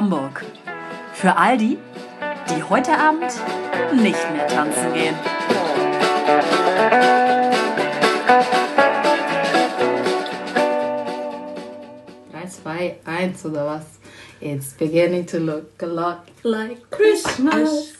Hamburg. Für all die, die heute Abend nicht mehr tanzen gehen. Drei, zwei, eins oder was? It's beginning to look a lot like Christmas.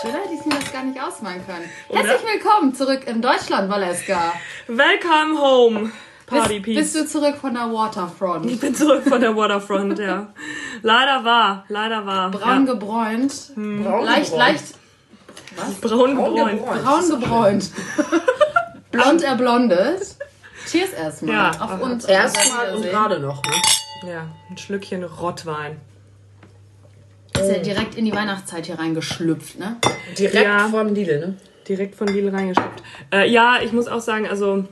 Schöner hätte ich mir das gar nicht ausmalen können. Herzlich willkommen zurück in Deutschland, Valeska. Welcome home, Party Bist, bist du zurück von der Waterfront? ich bin zurück von der Waterfront, ja. Leider war, leider war. Braun ja. gebräunt. Braun leicht, gebräunt. leicht braun Braun gebräunt. gebräunt. braun gebräunt. Blond erblondet. Cheers erstmal. Ja, auf uns. Erstmal und gerade noch. Ne? Ja, ein Schlückchen Rottwein. Ist ja direkt in die Weihnachtszeit hier reingeschlüpft, ne? Direkt Ja. vom Lidl, ne? Direkt von Lidl reingeschickt. Äh, ja, ich muss auch sagen, also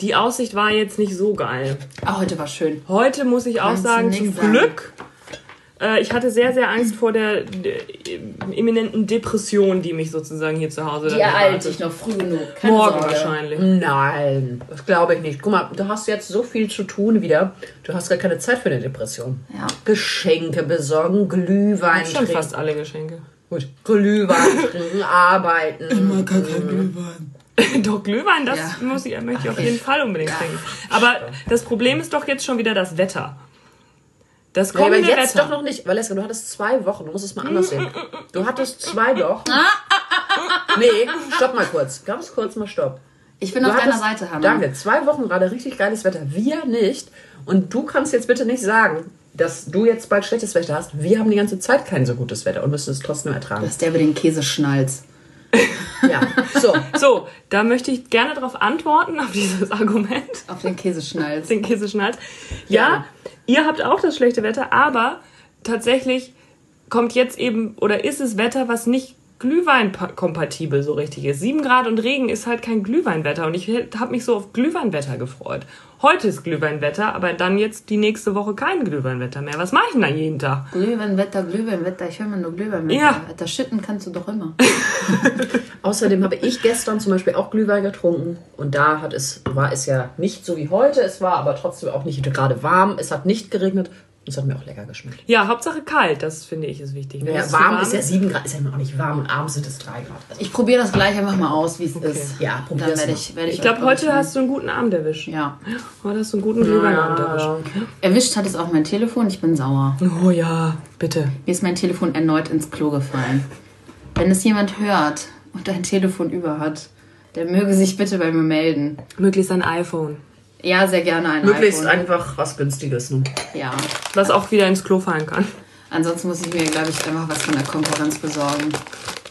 die Aussicht war jetzt nicht so geil. Ah, heute war schön. Heute muss ich auch Kannst sagen, zum sagen. Glück. Äh, ich hatte sehr, sehr Angst vor der äh, imminenten Depression, die mich sozusagen hier zu Hause Die ereilt dich noch früh genug. Keine Morgen Sorge. wahrscheinlich. Nein, das glaube ich nicht. Guck mal, du hast jetzt so viel zu tun wieder. Du hast gar keine Zeit für eine Depression. Ja. Geschenke besorgen, Glühwein Schon trinken. fast alle Geschenke. Gut. Glühwein trinken, arbeiten. Doch, Glühwein, das Ja. muss ich, möchte ich auf jeden Fall unbedingt trinken. Aber das Problem ist doch jetzt schon wieder das Wetter. Das Nee, aber kommende jetzt Wetter. doch noch nicht. Valeska, du hattest zwei Wochen. Du musst es mal anders sehen. Du hattest zwei Wochen. Nee, stopp mal kurz. Ganz kurz mal stopp. Ich bin Du auf deiner hattest- Seite, Hannah. Danke. Zwei Wochen gerade richtig geiles Wetter. Wir nicht. Und du kannst jetzt bitte nicht sagen, dass du jetzt bald schlechtes Wetter hast. Wir haben die ganze Zeit kein so gutes Wetter und müssen es trotzdem ertragen. Das ist der mit den Käseschnalz. Ja. So. So, da möchte ich gerne darauf antworten, auf dieses Argument, Auf den Käseschnalz. den Käseschnalz. Ja, ihr habt auch das schlechte Wetter, aber tatsächlich kommt jetzt eben, oder ist es Wetter, was nicht Glühwein-kompatibel so richtig ist. 7 Grad und Regen ist halt kein Glühweinwetter und ich habe mich so auf Glühweinwetter gefreut. Heute ist Glühweinwetter, aber dann jetzt die nächste Woche kein Glühweinwetter mehr. Was mache ich denn dann jeden Tag? Glühweinwetter, Glühweinwetter. Ich höre mal nur Glühweinwetter. Ja. Das Schütten kannst du doch immer. Außerdem habe ich gestern zum Beispiel auch Glühwein getrunken und da hat es, war es ja nicht so wie heute. Es war aber trotzdem auch nicht gerade warm. Es hat nicht geregnet und es hat mir auch lecker geschmeckt. Ja, Hauptsache kalt, das finde ich ist wichtig. Wenn Ja, es zu warm ist ja 7 Grad, ist ja auch nicht warm und abends sind es 3 Grad. Also, Ich probiere das gleich einfach mal aus, wie es ist. Ja, werde mal. ich, ich Ich glaube, heute hast du einen guten Abend erwischt. Ja. Heute hast du einen guten Glühweinabend erwischt. Erwischt hat es auch mein Telefon. Ich bin sauer. Oh ja, bitte. Mir ist mein Telefon erneut ins Klo gefallen. Wenn es jemand hört und ein Telefon über hat, der möge sich bitte bei mir melden. Möglichst ein iPhone. Ja, sehr gerne ein Möglichst iPhone. einfach was Günstiges. Ne? Ja. Was auch wieder ins Klo fallen kann. Ansonsten muss ich mir, glaube ich, einfach was von der Konkurrenz besorgen.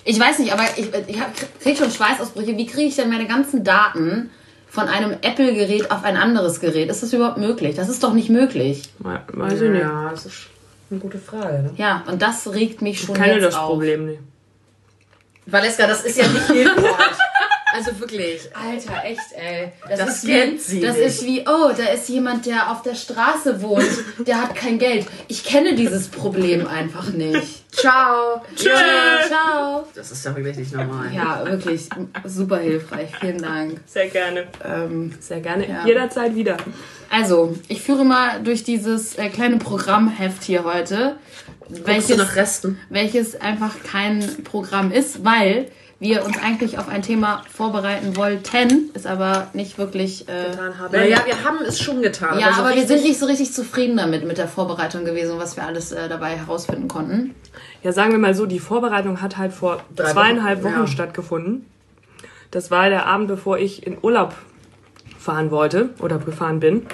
Ich weiß nicht, aber ich, ich hab- krieg schon Schweißausbrüche. Wie kriege ich denn meine ganzen Daten von einem Apple-Gerät auf ein anderes Gerät? Ist das überhaupt möglich? Das ist doch nicht möglich. Weiß ich nicht. Ja, das ist eine gute Frage. Ne? Ja, und das regt mich schon Keine jetzt das auf. Problem nicht. Valeska, das ist ja nicht hilfreich. Also wirklich. Alter, echt, ey. Das, Das ist kennt wie, sie Das nicht. ist wie, oh, da ist jemand, der auf der Straße wohnt, der hat kein Geld. Ich kenne dieses Problem einfach nicht. Ciao. Tschüss. Ciao. Das ist ja wirklich nicht normal. Ja, wirklich super hilfreich. Vielen Dank. Sehr gerne. Ähm, Sehr gerne. Ja. Jederzeit wieder. also, ich führe mal durch dieses äh, kleine Programmheft hier heute, Guckst du welches, nach Resten? welches einfach kein Programm ist, weil wir uns eigentlich auf ein Thema vorbereiten wollten, ist aber nicht wirklich. Äh, Naja, wir haben es schon getan. Ja, so aber wir sind nicht so richtig zufrieden damit, mit der Vorbereitung gewesen, was wir alles äh, dabei herausfinden konnten. Ja, sagen wir mal so, die Vorbereitung hat halt vor Drei zweieinhalb Wochen, Wochen ja. stattgefunden. Das war der Abend, bevor ich in Urlaub fahren wollte oder gefahren bin.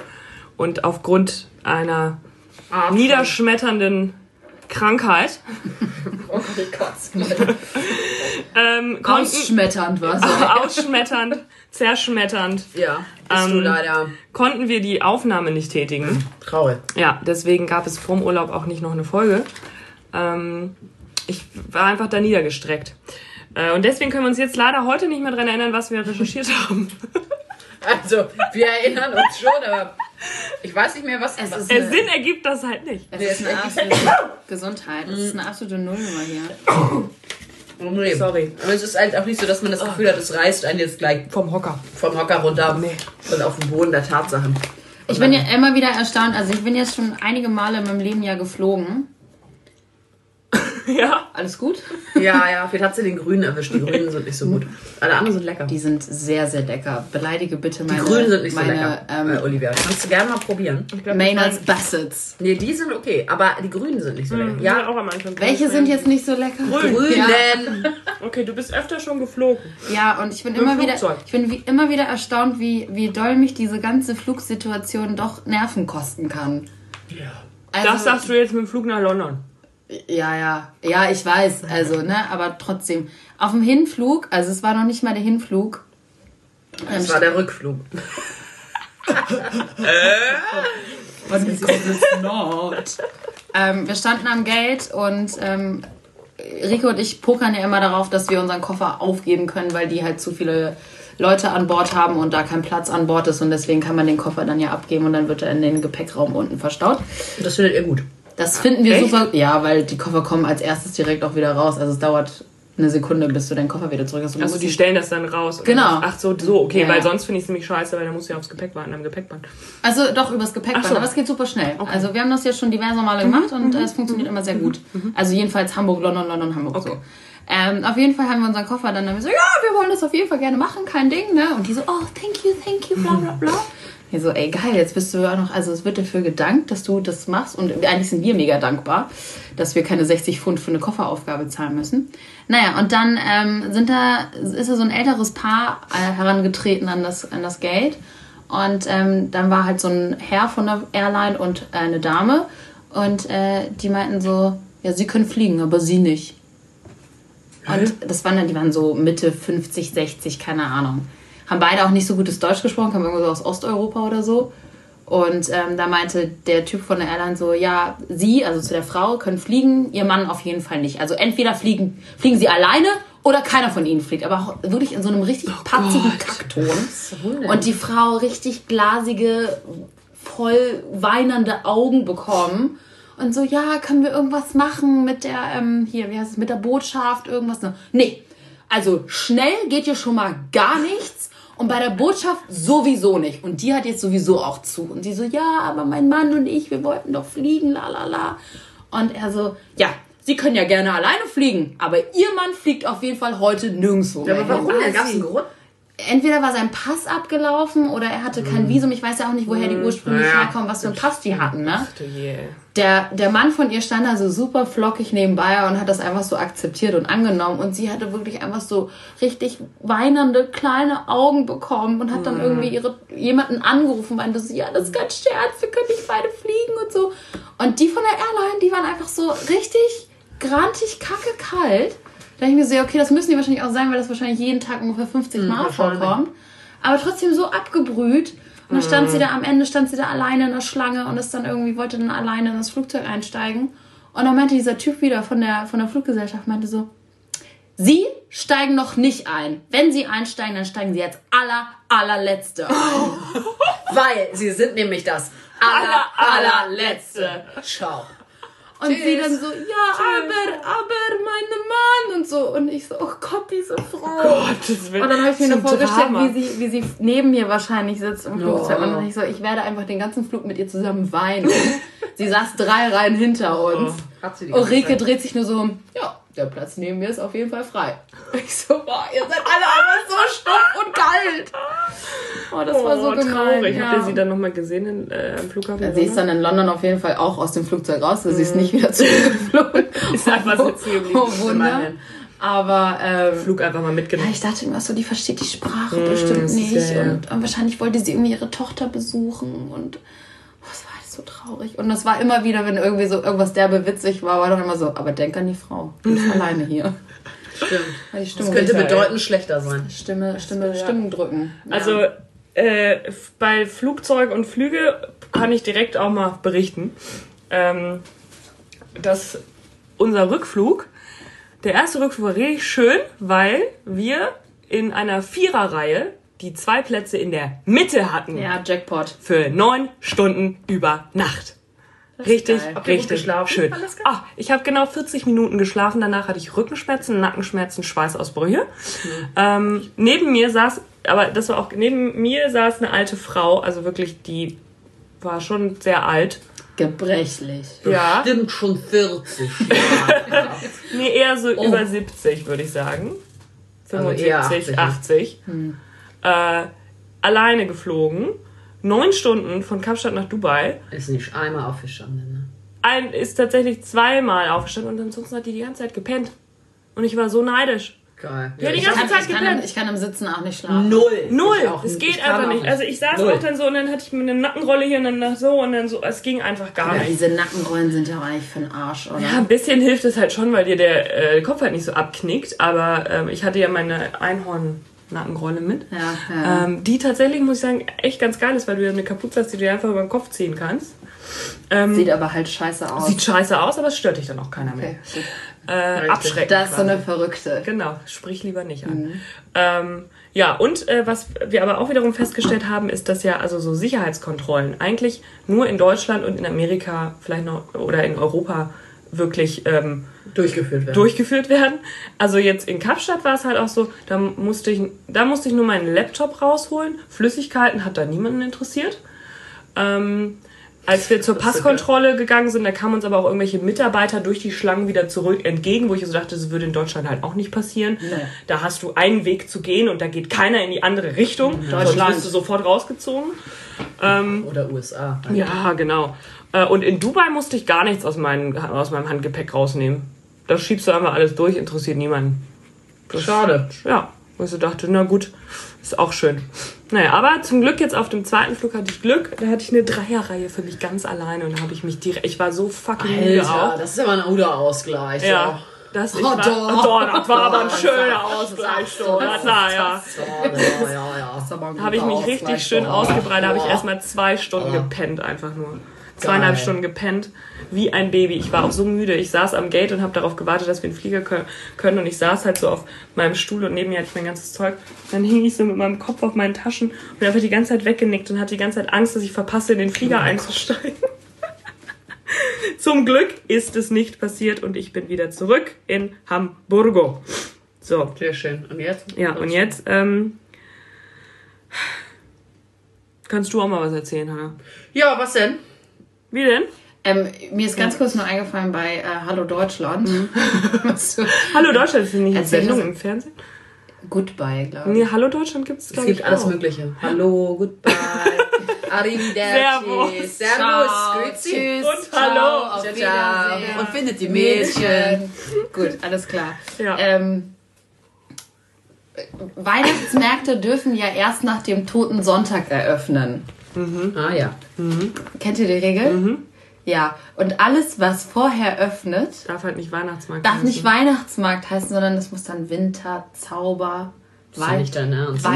Und aufgrund einer niederschmetternden Krankheit Oh Gott. ähm, konnten, Ausschmetternd war so. ausschmetternd, zerschmetternd, Ja, bist du Ähm, leider konnten wir die Aufnahme nicht tätigen. traurig. Ja, deswegen gab es vorm Urlaub auch nicht noch eine Folge. Ähm, ich war einfach da niedergestreckt. Äh, und deswegen können wir uns jetzt leider heute nicht mehr dran erinnern, was wir recherchiert haben. Also, wir erinnern uns schon, aber ich weiß nicht mehr, was Es ist Der eine, Sinn ergibt das halt nicht. es ist eine absolute Gesundheit. Es ist eine absolute Nullnummer hier. Nee. Sorry. Aber es ist halt auch nicht so, dass man das Gefühl hat, es reißt einen jetzt gleich Vom Hocker. vom Hocker runter Nee. und auf den Boden der Tatsachen. Ich bin ja immer wieder erstaunt. Also ich bin jetzt schon einige Male in meinem Leben ja geflogen. Ja. Alles gut? Ja, ja, vielleicht hat sie den Grünen erwischt. Die Grünen sind nicht so gut. Alle anderen sind lecker. Die sind sehr, sehr lecker. Beleidige bitte Die meine, Grünen sind nicht so meine lecker, ähm, äh, Olivia. Kannst du gerne mal probieren. Maynards Bassets. Nee, die sind okay, aber die Grünen sind nicht so lecker. Ja, Ja, auch am Anfang. Welche sind jetzt nicht so lecker? Grünen. Ja. Okay, du bist öfter schon geflogen. Ja, und ich bin immer wieder, ich bin wie, immer wieder erstaunt, wie, wie doll mich diese ganze Flugsituation doch Nerven kosten kann. Also, Das sagst du jetzt mit dem Flug nach London. Ja, ja. Ja, ich weiß. Also, ne, aber trotzdem. Auf dem Hinflug, also es war noch nicht mal der Hinflug. Das war der Rückflug. Was ist not? ähm, wir standen am Gate und ähm, Rico und ich pokern ja immer darauf, dass wir unseren Koffer aufgeben können, weil die halt zu viele Leute an Bord haben und da kein Platz an Bord ist und deswegen kann man den Koffer dann ja abgeben und dann wird er in den Gepäckraum unten verstaut. Das findet ihr gut. Das finden wir Echt? super. Ja, weil die Koffer kommen als erstes direkt auch wieder raus. Also es dauert eine Sekunde, bis du deinen Koffer wieder zurück hast. Also die stellen das dann raus. Genau. was? Ach so, so, okay, Ja, weil ja. sonst finde ich es nämlich scheiße, weil dann musst du ja aufs Gepäck warten am Gepäckband. Also doch übers Gepäckband, so. aber es geht super schnell. Also wir haben das jetzt schon diverse Male gemacht und äh, es funktioniert immer sehr gut. Also jedenfalls Hamburg, London, London, Hamburg so. Ähm, auf jeden Fall haben wir unseren Koffer dann, dann wir so, ja, wir wollen das auf jeden Fall gerne machen, kein Ding, ne? Und die so, oh, thank you, thank you, bla bla bla. Wir so, ey, geil, jetzt bist du ja auch noch, also es wird dafür gedankt, dass du das machst und eigentlich sind wir mega dankbar, dass wir keine 60 Pfund für eine Kofferaufgabe zahlen müssen. Naja, und dann ähm, sind da, ist da so ein älteres Paar äh, herangetreten an das, an das Gate und ähm, dann war halt so ein Herr von der Airline und äh, eine Dame und äh, die meinten so, ja, sie können fliegen, aber sie nicht. Und das waren dann, die waren so Mitte 50, 60, keine Ahnung. Haben beide auch nicht so gutes Deutsch gesprochen, kamen irgendwo so aus Osteuropa oder so. Und ähm, da meinte der Typ von der Airline so, ja, sie, also zu der Frau, können fliegen, ihr Mann auf jeden Fall nicht. Also entweder fliegen, fliegen sie alleine oder keiner von ihnen fliegt. Aber wirklich in so einem richtig patzigen Kackton. Und die Frau richtig glasige, voll weinende Augen bekommen. Und so, ja, können wir irgendwas machen mit der, ähm, hier, wie heißt es, mit der Botschaft, irgendwas? Ne? Nee. Also schnell geht hier schon mal gar nichts. Und bei der Botschaft sowieso nicht. Und die hat jetzt sowieso auch zu. Und sie so, ja, aber mein Mann und ich, wir wollten doch fliegen, la la la. Und er so, ja, Sie können ja gerne alleine fliegen, aber Ihr Mann fliegt auf jeden Fall heute nirgendwo Ja, aber warum denn? Gab es einen Grund? Entweder war sein Pass abgelaufen oder er hatte kein Visum. Ich weiß ja auch nicht, woher die ursprünglich Ja. herkommen, was für einen Pass die hatten, ne? Der, der Mann von ihr stand da so super flockig nebenbei und hat das einfach so akzeptiert und angenommen. Und sie hatte wirklich einfach so richtig weinende kleine Augen bekommen und hat dann irgendwie ihre, jemanden angerufen und meinte so, ja, das ist kein Scherz, wir können nicht beide fliegen und so. Und die von der Airline, die waren einfach so richtig grantig kacke kalt. Da dachte ich mir so, ja, okay, das müssen die wahrscheinlich auch sein, weil das wahrscheinlich jeden Tag ungefähr 50 Mal wahrscheinlich. vorkommt. Aber trotzdem so abgebrüht. Und dann stand sie da am Ende, stand sie da alleine in der Schlange und ist dann irgendwie, wollte dann alleine in das Flugzeug einsteigen. Und dann meinte dieser Typ wieder von der, von der Fluggesellschaft, meinte so, Sie steigen noch nicht ein. Wenn Sie einsteigen, dann steigen Sie als aller, allerletzte ein. Weil sie sind nämlich das aller, allerletzte. Schau. Und sie dann so, ja, aber, aber, meine Mann und so. Und ich so, oh Gott, diese Frau. Gottes Willen. Und dann habe ich mir nur vorgestellt, Drama. wie sie, wie sie neben mir wahrscheinlich sitzt im Flugzeug. Und dann dachte ich so, ich werde einfach den ganzen Flug mit ihr zusammen weinen. sie saß drei Reihen hinter uns. Hat sie die ganze Ulrike dreht sich nur so um, ja, der Platz neben mir ist auf jeden Fall frei. Ich so, boah, ihr seid alle einfach so stumpf und kalt. Oh, das war so oh, gemein. traurig. Ja. Habt ihr sie dann nochmal gesehen in, äh, am Flughafen? Ja, sie ist dann in London auf jeden Fall auch aus dem Flugzeug raus. Sie ist nicht wieder zurückgeflogen. Ist einfach sitzen geblieben. Oh, Wunder. Immerhin. Aber ähm, Flug einfach mal ja, mitgenommen. ich dachte immer so, die versteht die Sprache bestimmt das ist nicht. ja, ja. Und, und wahrscheinlich wollte sie irgendwie ihre Tochter besuchen. Und so traurig. Und das war immer wieder, wenn irgendwie so irgendwas derbe witzig war, war doch immer so, aber denk an die Frau. Die ist alleine hier. Stimmt. Das könnte Geil. bedeutend schlechter sein. Stimme, Stimme, Stimmen drücken. Ja. Also äh, bei Flugzeug und Flüge kann ich direkt auch mal berichten, ähm, dass unser Rückflug, der erste Rückflug war richtig schön, weil wir in einer Viererreihe die zwei Plätze in der Mitte hatten ja, Jackpot. für neun Stunden über Nacht. Richtig, richtig. Schön. Ach, ich habe genau 40 Minuten geschlafen. Danach hatte ich Rückenschmerzen, Nackenschmerzen, Schweißausbrüche. Ähm, neben mir saß, aber das war auch, neben mir saß eine alte Frau, also wirklich, die war schon sehr alt. Gebrechlich. Ja. Stimmt schon 40 Jahre. Nee, eher so über 70, würde ich sagen. Also 75, eher 80, 80. ne? Äh, alleine geflogen. Neun Stunden von Kapstadt nach Dubai. Ist nicht einmal aufgestanden, ne? Ein ist tatsächlich zweimal aufgestanden und ansonsten hat die die ganze Zeit gepennt. Und ich war so neidisch. Geil. Ja, die Ich ganze kann, Zeit ich, kann, gepennt. ich kann im Sitzen auch nicht schlafen. Null. Null. Es nicht. geht kann einfach auch nicht. Also ich saß Null. auch dann so und dann hatte ich mir eine Nackenrolle hier und dann so und dann so. Es ging einfach gar Ja, nicht. diese Nackenrollen sind ja auch eigentlich für den Arsch, oder? Ja, ein bisschen hilft es halt schon, weil dir der äh, Kopf halt nicht so abknickt. Aber ähm, ich hatte ja meine Einhorn-Nackenrolle mit. Ja, ja. Ähm, die tatsächlich, muss ich sagen, echt ganz geil ist, weil du ja eine Kapuze hast, die du dir einfach über den Kopf ziehen kannst. Ähm, Sieht aber halt scheiße aus. sieht scheiße aus, aber es stört dich dann auch keiner mehr. okay, gut. Äh, abschreckend. Das ist so eine Verrückte. Genau, sprich lieber nicht an. Ähm, ja, und äh, was wir aber auch wiederum festgestellt haben, ist, dass ja also so Sicherheitskontrollen eigentlich nur in Deutschland und in Amerika vielleicht noch oder in Europa wirklich ähm, Durchgeführt werden. durchgeführt werden. Also jetzt in Kapstadt war es halt auch so, da musste ich, da musste ich nur meinen Laptop rausholen. Flüssigkeiten hat da niemanden interessiert. Ähm, als wir zur Passkontrolle gegangen sind, da kamen uns aber auch irgendwelche Mitarbeiter durch die Schlangen wieder zurück entgegen, wo ich so dachte, das würde in Deutschland halt auch nicht passieren. Da hast du einen Weg zu gehen und da geht keiner in die andere Richtung. Deutschland Deutschland. bist du sofort rausgezogen. Ähm, Oder USA. ja, genau. Äh, Und in Dubai musste ich gar nichts aus, meinem aus meinem Handgepäck rausnehmen. Da schiebst du einfach alles durch, interessiert niemanden. Das- Schade. Ja, wo ich so dachte, na gut, ist auch schön. Naja, aber zum Glück jetzt auf dem zweiten Flug hatte ich Glück. Da hatte ich eine Dreierreihe für mich ganz alleine und da habe ich mich direkt, ich war so fucking müde Alter, auch. das ist aber ein guter Ausgleich. Ja, das, ich Oh, war, doch. doch, das war aber ein schöner Ausgleich. So, na klar, ja. Ja, ja, habe ich mich richtig schön ausgebreitet. Da habe ich erstmal zwei Stunden gepennt, einfach nur. Zweieinhalb Geil. Stunden gepennt, wie ein Baby. Ich war auch so müde. Ich saß am Gate und habe darauf gewartet, dass wir in den Flieger kö- können. Und ich saß halt so auf meinem Stuhl und neben mir hatte ich mein ganzes Zeug. Dann hing ich so mit meinem Kopf auf meinen Taschen und bin einfach die ganze Zeit weggenickt und hatte die ganze Zeit Angst, dass ich verpasse, in den Flieger einzusteigen. Zum Glück ist es nicht passiert und ich bin wieder zurück in Hamburgo. So, Sehr schön. Und jetzt? ja, und jetzt ähm, kannst du auch mal was erzählen, Hannah. Ja, was denn? Wie denn? Ähm, mir ist ganz kurz nur eingefallen bei äh, Hallo Deutschland. Du- Hallo Deutschland, ist nicht eine Sendung im Fernsehen? Goodbye, glaube ich. Nee, Hallo Deutschland gibt es, Es glaube gibt ich, alles auch. Mögliche. Hallo, goodbye. Arrivederci. Servus. Servus. Tschüss, Und ciao, hallo. auf Ciao. Und findet die Mädchen. Gut, alles klar. Ja. Ähm, Weihnachtsmärkte dürfen ja erst nach dem Toten Sonntag eröffnen. Ah ja. Kennt ihr die Regel? Ja. Und alles, was vorher öffnet, Darf halt nicht Weihnachtsmarkt darf heißen. nicht Weihnachtsmarkt heißen, sondern das muss dann Winter, Zauber, Das ist nicht dein Ernst. Super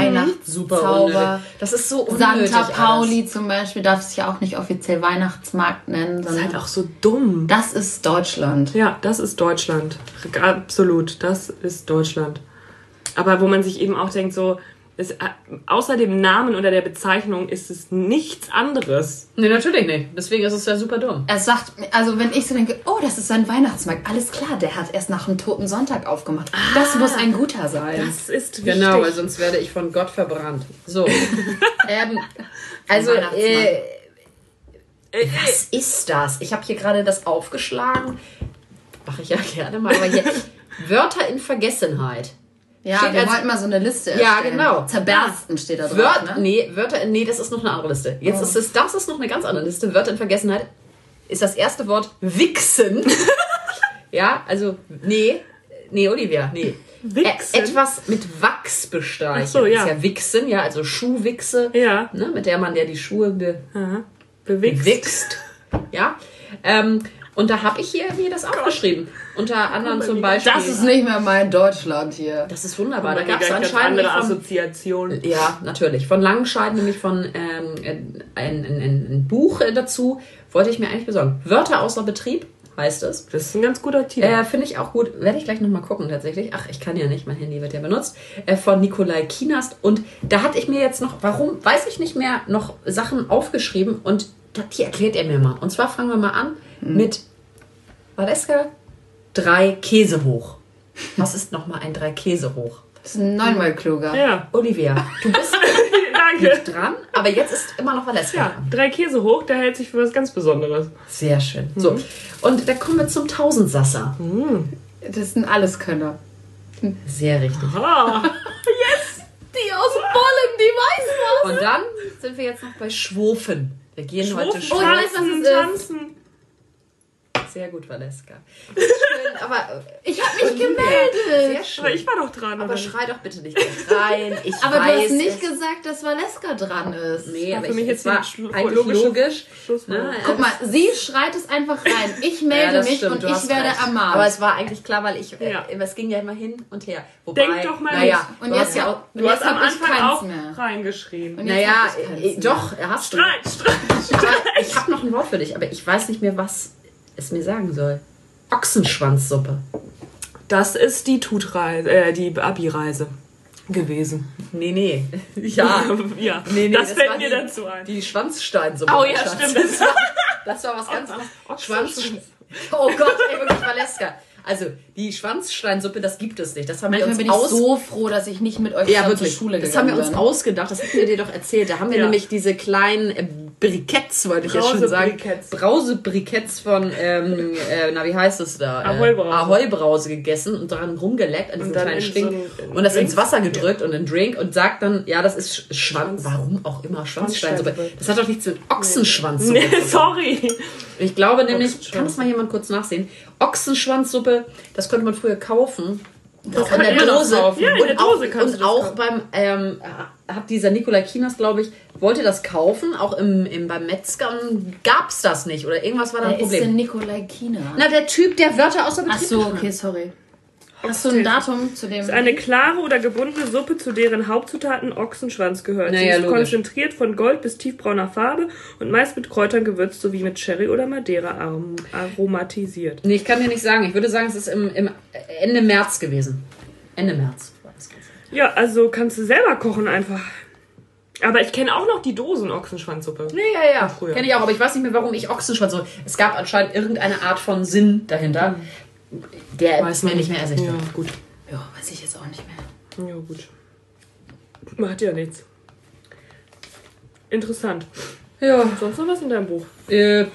Weihnachtszauber. unnötig. Das ist so unnötig Santa Pauli alles. zum Beispiel darf es ja auch nicht offiziell Weihnachtsmarkt nennen, Das ist sondern halt auch so dumm. das ist Deutschland. Ja, das ist Deutschland. Absolut, das ist Deutschland. Aber wo man sich eben auch denkt, so, es, äh, außer dem Namen oder der Bezeichnung ist es nichts anderes. Nee, natürlich nicht. Deswegen ist es ja super dumm. Es sagt, also wenn ich so denke, oh, das ist ein Weihnachtsmarkt, alles klar, der hat erst nach dem Toten Sonntag aufgemacht. Das muss ein guter sein. Das ist wichtig. Genau, weil sonst werde ich von Gott verbrannt. So. ähm, also, äh, Äh, was ist das? Ich habe hier gerade das aufgeschlagen. Mache ich ja gerne mal. Aber hier, Wörter in Vergessenheit. Ja, Steht wir als- wollten mal so eine Liste Ja, erstellen. genau. Zerbersten steht da drauf, Wörter, ne? nee, Wörter, nee, das ist noch eine andere Liste. Jetzt ist es, das ist noch eine ganz andere Liste. Wörter in Vergessenheit ist das erste Wort Wichsen. ja, also, nee, nee, Olivia, nee. Wichsen? Ä etwas mit Wachs bestreichen. Ach so, ja. Ist ja Wichsen, ja, also Schuhwichse. Ja. Ne, mit der man ja die Schuhe be Aha. Bewegst. wichst. Ja. Ähm, und da habe ich hier mir das aufgeschrieben. Unter anderem zum Beispiel. Das ist nicht mehr mein Deutschland hier. das ist wunderbar. Da Da gab es anscheinend andere Assoziationen. ja, natürlich. Von Langenscheid, nämlich von ähm, ein, ein, ein, Buch dazu, wollte ich mir eigentlich besorgen. Wörter außer Betrieb heißt es. Das ist ein ganz guter Titel. Äh, Finde ich auch gut. Werde ich gleich nochmal gucken tatsächlich. Ach, ich kann ja nicht, mein Handy wird ja benutzt. Äh, von Nikolai Kienast. Und da hatte ich mir jetzt noch, warum, weiß ich nicht mehr, noch Sachen aufgeschrieben. Und das hier erklärt er mir mal. Und zwar fangen wir mal an mit Valeska, drei Käse hoch. Was ist nochmal ein drei Käse hoch? Das ist neunmal kluger. Ja, Olivia, du bist danke. nicht dran, aber jetzt ist immer noch Valeska Ja, dran. drei Käse hoch, der hält sich für was ganz Besonderes. Sehr schön. So, und da kommen wir zum Tausendsasser. Das sind Alleskönner. Sehr richtig. Ah, Die aus Bollen, die weiß was. Und dann sind wir jetzt noch bei Schwofen. Wir gehen heute Schwufen, Oh, ich weiß, was es ist. tanzen. Sehr gut, Valeska. Schön, aber äh, Ich habe mich sehr gemeldet. schön. Aber ich war doch dran. aber schrei doch bitte nicht rein. Ich Aber du weiß, hast nicht es- gesagt, dass Valeska dran ist. Nee, aber für ich, mich jetzt war eigentlich logisch. Schlusswort. Ne? Guck mal, sie schreit es einfach rein. Ich melde Ja, mich stimmt, und du ich werde recht. ermahnt. Aber es war eigentlich klar, weil ich, äh, Ja. es ging ja immer hin und her. Wobei, Denk doch mal naja, Und du jetzt hast ja auch, Du hast am Anfang auch mehr. reingeschrien. Und jetzt naja, äh, doch, hast du. Streit, Streit, Streit. ich habe noch ein Wort für dich, aber ich weiß nicht mehr, was es mir sagen soll. Ochsenschwanzsuppe. Das ist die Tutreise, äh, die Abi-Reise gewesen. Nee, nee. Ja. ja, Nee, nee, das, das fällt mir die- dazu ein. Die Schwanzsteinsuppe. Oh ja, Schatz. stimmt. Das war, das war was ganz anderes. Schwanz. Oh Gott, ey, wirklich Valeska. Also, die Schwanzsteinsuppe, das gibt es nicht. Das haben Manchmal wir bin uns ich aus... so froh, dass ich nicht mit euch ja, zur Schule das gegangen haben wir uns bin. ausgedacht. Das hatten wir dir doch erzählt. Da haben wir Ja. nämlich diese kleinen äh, Briketts, wollte ich jetzt schon sagen. Brausebriketts. Brausebriketts von, ähm, äh, na, wie heißt es da? Äh, Ahoi-Brause. Ahoi-Brause gegessen und daran rumgeleckt an diesem kleinen in Stink. so und das Drink. ins Wasser gedrückt und in Drink und sagt dann, ja, das ist Sch- Schwanz. Warum auch immer Schwanzsteinsuppe. Das hat doch nichts mit Ochsenschwanzsuppe Nee, zu tun. sorry. Ich glaube nämlich, kann das mal jemand kurz nachsehen? Ochsenschwanzsuppe, das konnte man früher kaufen. Das kann in der Dose. kaufen. Ja, in und der Dose auch, kannst und du das auch kaufen. beim, ähm, hat dieser Nikolai Kinas, glaube ich, wollte das kaufen. Auch im, im, beim Metzger gab es das nicht. Oder irgendwas war da ein Wer ist denn Problem. Nikolai Kina? Na, der Typ, der Wörter aus dem Ach so, okay, sorry. Hast du ein Datum zu dem? Eine klare oder gebundene Suppe, zu deren Hauptzutaten Ochsenschwanz gehört. Sie Naja, ist logisch. konzentriert von gold bis tiefbrauner Farbe und meist mit Kräutern gewürzt sowie mit Sherry oder Madeira arom aromatisiert. Nee, ich kann dir nicht sagen. Ich würde sagen, es ist im, im Ende März gewesen. Ende März war das Ganze. Ja, also kannst du selber kochen einfach. Aber ich kenne auch noch die Dosen Ochsenschwanzsuppe. Nee, ja, ja. früher. Kenne ich auch, aber ich weiß nicht mehr, warum ich Ochsenschwanz so. Es gab anscheinend irgendeine Art von Sinn dahinter, der Weiß mir man nicht mehr ersichtlich. Ja, gut. Ja, weiß ich jetzt auch nicht mehr. Ja, gut. Macht ja nichts. Interessant. Ja. Sonst noch was in deinem Buch? Äh,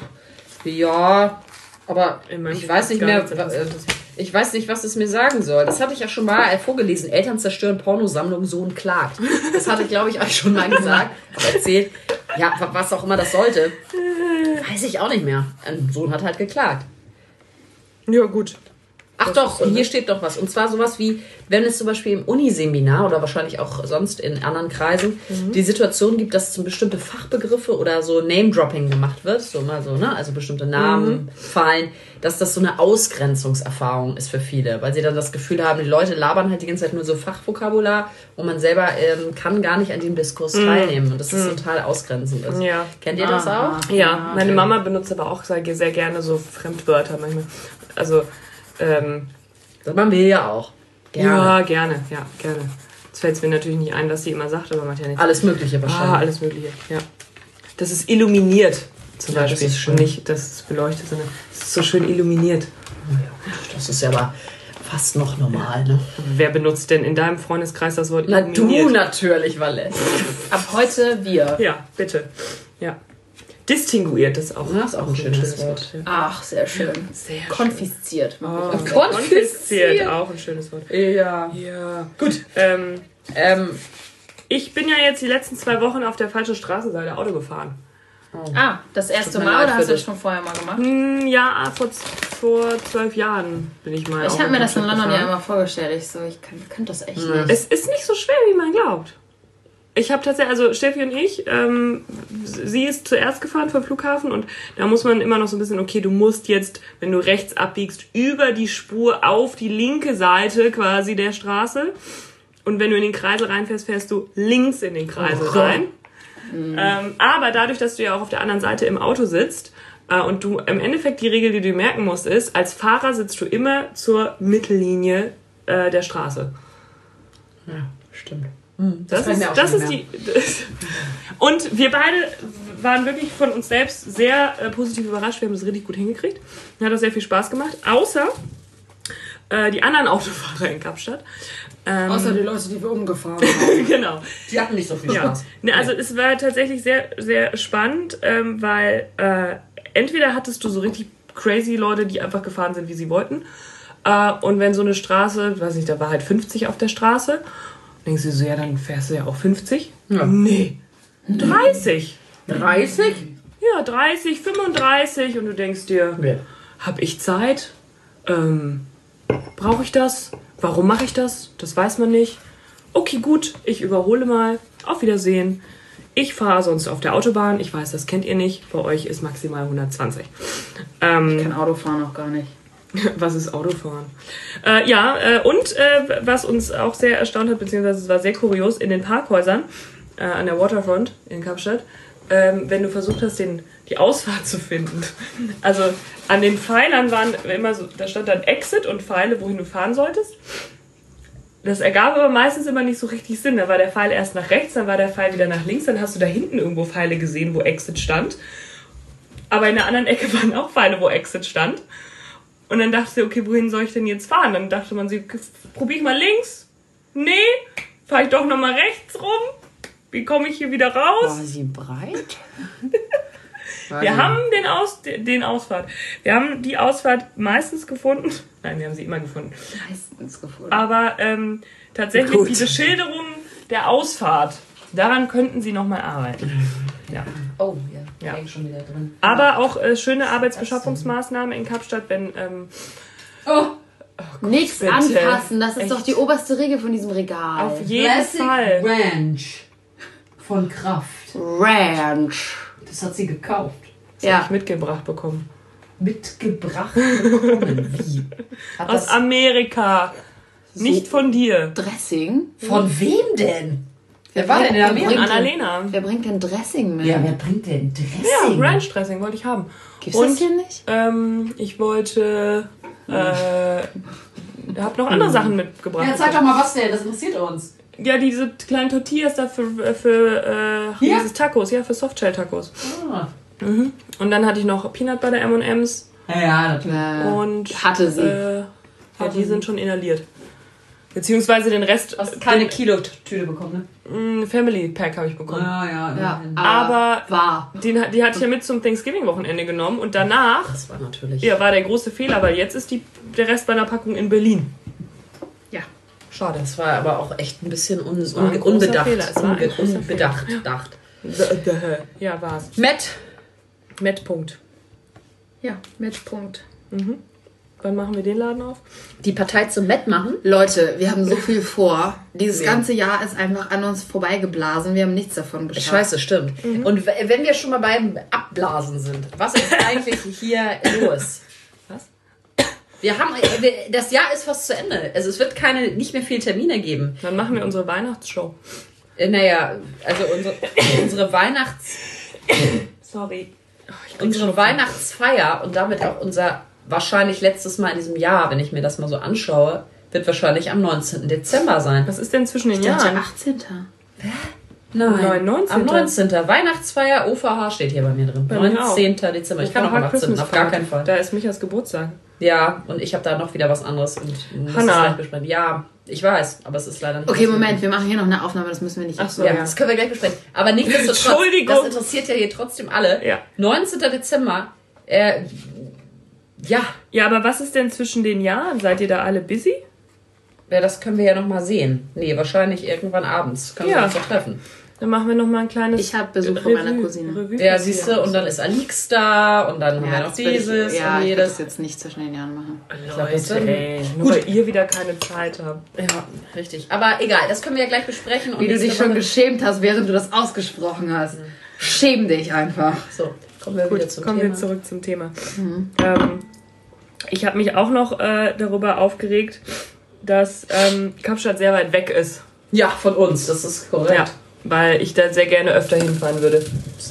ja, aber ich weiß nicht mehr. Interessantes. Ich weiß nicht, was es mir sagen soll. Das hatte ich ja schon mal äh, vorgelesen. Eltern zerstören Pornosammlung, Sohn klagt. Das hatte ich, glaube ich, euch schon mal gesagt, aber erzählt. Ja, wa- was auch immer das sollte. Weiß ich auch nicht mehr. Ein Sohn hat halt geklagt. Ja, gut. Ach doch, so, und hier steht doch was. Und zwar sowas wie, wenn es zum Beispiel im Uniseminar oder wahrscheinlich auch sonst in anderen Kreisen Mhm. die Situation gibt, dass zum bestimmte Fachbegriffe oder so Name-Dropping gemacht wird, so mal so, ne? Also bestimmte Namen Mhm. fallen, dass das so eine Ausgrenzungserfahrung ist für viele, weil sie dann das Gefühl haben, die Leute labern halt die ganze Zeit nur so Fachvokabular und man selber ähm, kann gar nicht an dem Diskurs teilnehmen und das ist total ausgrenzend ist. Mhm. Ja. Kennt ihr das Aha. auch? Ja, meine Mama benutzt aber auch sehr, sehr gerne so Fremdwörter manchmal. Also, ähm, Das machen wir ja auch. Gerne. ja, gerne, ja, gerne. Jetzt fällt es mir natürlich nicht ein, was sie immer sagt, aber macht ja nichts. Alles Mögliche wahrscheinlich. Ah, alles Mögliche, ja. Das ist illuminiert, zum Ja, das Beispiel. ist schön. Nicht, dass es beleuchtet, sondern es ist so schön illuminiert. Das ist ja aber fast noch normal, ne? Wer benutzt denn in deinem Freundeskreis das Wort Na, du illuminiert? natürlich, Valette. Ab heute wir. Ja, bitte. Ja. Distinguiert ist auch, Ja, ist auch ein schönes Wort. ja. Ach, sehr schön. Sehr Konfisziert. Oh, mag ich auch. konfisziert, auch ein schönes Wort. Ja. Ja. Gut. Ähm, Ähm, ich bin ja jetzt die letzten zwei Wochen auf der falschen Straßenseite Auto gefahren. Ah, das erste Mal oder hast du das schon vorher mal gemacht? Hm, Ja, vor, vor zwölf Jahren bin ich mal. Ich habe mir das in London ja gefahren. immer vorgestellt. Ich so, ich kann, kann das echt Ja. nicht. Es ist nicht so schwer, wie man glaubt. Ich habe tatsächlich, also Steffi und ich, ähm, sie ist zuerst gefahren vom Flughafen und da muss man immer noch so ein bisschen, okay, du musst jetzt, wenn du rechts abbiegst, über die Spur auf die linke Seite quasi der Straße. Und wenn du in den Kreisel reinfährst, fährst du links in den Kreisel Oh. rein. Ähm, aber dadurch, dass du ja auch auf der anderen Seite im Auto sitzt äh, und du im Endeffekt die Regel, die du merken musst, ist, als Fahrer sitzt du immer zur Mittellinie äh, der Straße. ja, stimmt. Das, kann ich ist, mir das ist die. Das, und wir beide waren wirklich von uns selbst sehr äh, positiv überrascht. Wir haben es richtig gut hingekriegt. Hat auch sehr viel Spaß gemacht. Außer äh, die anderen Autofahrer in Kapstadt. Ähm, Außer die Leute, die wir umgefahren haben. genau. Die hatten nicht so viel Ja. Spaß. Ne, also es war tatsächlich sehr, sehr spannend, ähm, weil äh, entweder hattest du so richtig crazy Leute, die einfach gefahren sind, wie sie wollten. Äh, und wenn so eine Straße, weiß nicht, da war halt 50 auf der Straße, denkst du so, ja, dann fährst du ja auch 50. Ja. Nee, 30. 30? Ja, 30, 35 und du denkst dir, Ja. habe ich Zeit? Ähm, Brauche ich das? Warum mache ich das? Das weiß man nicht. Okay, gut, ich überhole mal. Auf Wiedersehen. Ich fahre sonst auf der Autobahn. Ich weiß, das kennt ihr nicht. Bei euch ist maximal 120. Ähm, Ich kann Autofahren auch gar nicht. was ist Autofahren? Äh, ja, äh, und äh, was uns auch sehr erstaunt hat, beziehungsweise es war sehr kurios, in den Parkhäusern äh, an der Waterfront in Kapstadt, ähm, wenn du versucht hast, den, die Ausfahrt zu finden. Also an den Pfeilern waren immer so, da stand dann Exit und Pfeile, wohin du fahren solltest. Das ergab aber meistens immer nicht so richtig Sinn. Da war der Pfeil erst nach rechts, dann war der Pfeil wieder nach links, dann hast du da hinten irgendwo Pfeile gesehen, wo Exit stand. Aber in der anderen Ecke waren auch Pfeile, wo Exit stand. Und dann dachte sie, okay, wohin soll ich denn jetzt fahren? Dann dachte man sie, probier ich mal links? Nee, fahre ich doch nochmal rechts rum? Wie komme ich hier wieder War raus? sie breit? Wir haben den, Aus, den Ausfahrt. Wir haben die Ausfahrt meistens gefunden. Nein, wir haben sie immer gefunden. meistens gefunden. Aber ähm, tatsächlich Gut. die Beschilderung der Ausfahrt, daran könnten sie nochmal arbeiten. Ja. Oh, ja. Ja. Hängt schon wieder drin. Aber auch äh, schöne Arbeitsbeschaffungsmaßnahmen in Kapstadt, wenn ähm, Oh, Nichts bitte. anfassen, das ist Echt? doch die oberste Regel von diesem Regal. auf jeden Fall. Ranch von Kraft. Ranch. Das hat sie gekauft. Ja. mitgebracht bekommen. Mitgebracht bekommen. Wie? Hat Aus das, Amerika. Nicht von dir. Dressing? von wem denn? Wer war denn in wer Amerika? bringt, Annalena. wer bringt denn Dressing mit? Ja, wer bringt denn Ja, Dressing? Ranch Dressing wollte ich haben. Gibt's das Und hier nicht? ähm, ich wollte. Äh, hab noch andere Sachen mitgebracht. Ja, zeig doch mal was denn, das interessiert uns. Ja, diese kleinen Tortillas da für, für äh, Hier? dieses Tacos, ja, für Softshell-Tacos. Ah. Und dann hatte ich noch Peanut Butter M&M's Ja, ja, natürlich. Und hatte sie. Äh, ja, die sind schon inhaliert. Beziehungsweise den Rest. Du hast keine Kilo-Tüte bekommen, mm, Family Pack habe ich ne? bekommen. Ja, ja. ja, Aber war. den, hat- die hatte ich ja mit zum Thanksgiving-Wochenende genommen und danach Das war natürlich. ja, war der große Fehler, weil jetzt ist die, der Rest meiner Packung in Berlin. Ja. Schade. Das war aber auch echt ein bisschen un war ein un großer unbedacht. Fehler. Es war ein Unbe großer unbedacht. Dacht. Ja, war's. Matt, Met Punkt. Ja, Matchpunkt. Wann machen wir den Laden auf? die Partei zum Matt machen. Leute, wir haben so viel vor. Dieses Ja. ganze Jahr ist einfach an uns vorbeigeblasen. Wir haben nichts davon geschafft. Scheiße, stimmt. Und w- wenn wir schon mal beim Abblasen sind, was ist eigentlich hier los? Was? Wir haben, äh, das Jahr ist fast zu Ende. Also es wird keine, nicht mehr viele Termine geben. Dann machen wir unsere Weihnachtsshow. Äh, Naja, also unsere, unsere Weihnachts, Sorry. Oh, unsere. Weihnachtsfeier und damit auch unser wahrscheinlich letztes Mal in diesem Jahr, wenn ich mir das mal so anschaue, wird wahrscheinlich am 19. Dezember sein. Was ist denn zwischen den Ich dachte Jahren? 18. Nein, 19.. am 19. Weihnachtsfeier OVH steht hier bei mir drin. Bei mir 19. Dezember. Ich kann auch am 18. Auf gar keinen Fall. Da ist Michas Geburtstag. Ja, und ich habe da noch wieder was anderes. Und muss Hanna. es gleich besprechen. Ja, ich weiß, aber es ist leider nicht. Okay, Moment, wir machen hier noch eine Aufnahme, das müssen wir nicht. Ach so. Ja, Ja. das können wir gleich besprechen. Aber nichtsdestotrotz, Entschuldigung. das interessiert ja hier trotzdem alle. Ja. 19. Dezember, äh, ja, Ja, aber was ist denn zwischen den Jahren? Seid ihr da alle busy? ja, das können wir ja noch mal sehen. Nee, wahrscheinlich irgendwann abends können Ja. wir uns doch treffen. Dann machen wir noch mal ein kleines. Ich hab Besuch von meiner Cousine. Revue Ja, siehst du, und dann ist Alix da und dann haben wir Ja, noch ich, dieses ja, und ich jedes. das jetzt nicht zwischen den Jahren machen. Leute, ey, nur weil ihr wieder keine Zeit habt. Ja, richtig. Aber egal, das können wir ja gleich besprechen. Und Wie du dich schon geschämt hast, während du das ausgesprochen hast. Schäm dich einfach. So, kommen wir wieder Gut, zum kommen Thema. wir zurück zum Thema. Ähm, ich habe mich auch noch äh, darüber aufgeregt, dass ähm, Kapstadt sehr weit weg ist. Ja, von uns, das ist korrekt. Ja, weil ich da sehr gerne öfter hinfahren würde.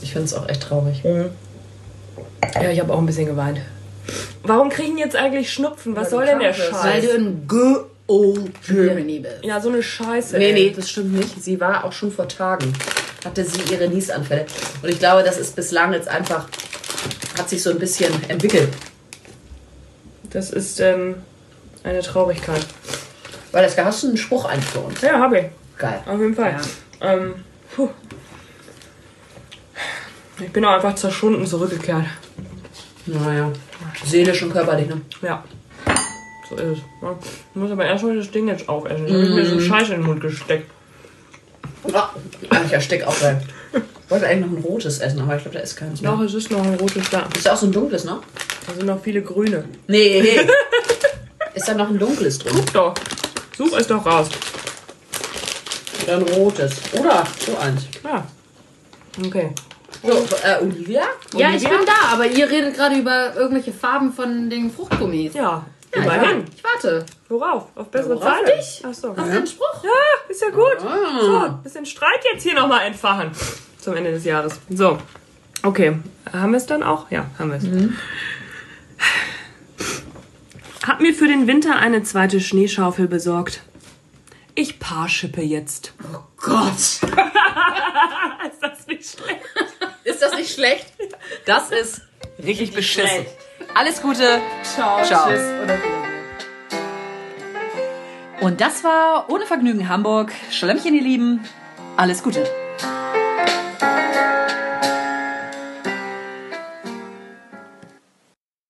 Ich finde es auch echt traurig. Ja, ich habe auch ein bisschen geweint. Warum kriegen jetzt eigentlich Schnupfen? Was Weil soll denn der bist. Weil Scheiß? du in good old Germany bist. Ja, so eine Scheiße. Nee, ey. nee, das stimmt nicht. Sie war auch schon vor Tagen. Hatte sie ihre Niesanfälle. Und ich glaube, das ist bislang jetzt einfach, hat sich so ein bisschen entwickelt. Das ist ähm, eine Traurigkeit. Weil das hast du einen Spruch eigentlich für uns. Ja, habe ich. Geil. Auf jeden Fall. Ähm, puh. Ich bin auch einfach zerschunden zurückgekehrt. Naja, seelisch und körperlich, ne? Ja. So ist es. Ja. Ich muss aber erstmal das Ding jetzt aufessen. Ich habe mir so Scheiße in den Mund gesteckt. Ja, ich ersteck auch geil. Ich wollte eigentlich noch ein rotes essen, aber ich glaube, da ist keins mehr. Doch, es ist noch ein rotes da. Ist da auch so ein dunkles, ne? Da sind noch viele grüne. Nee, nee. ist da noch ein dunkles drin? Guck doch. Such es doch raus. Oder ein rotes. Oder so eins. Ja. Okay. So, äh, Olivia? Ja, ich Olivia? bin da, aber ihr redet gerade über irgendwelche Farben von den Fruchtgummis. Ja. Ja, Immerhin. Ich warte. Worauf? Auf bessere Worauf Zeiten? dich? Ach so. Auf den Spruch? Ja, ist ja gut. Ah. So, bisschen Streit jetzt hier nochmal entfachen. Zum Ende des Jahres. So. Okay. Haben wir es dann auch? Ja, haben wir es. Hab mir für den Winter eine zweite Schneeschaufel besorgt. Ich paarschippe jetzt. Gott. Ist das nicht schlecht? Ist das nicht schlecht? Das ist richtig beschissen. Alles Gute. Ciao. Ciao. Tschüss. Und das war Ohne Vergnügen Hamburg. Schlemmchen, ihr Lieben. Alles Gute.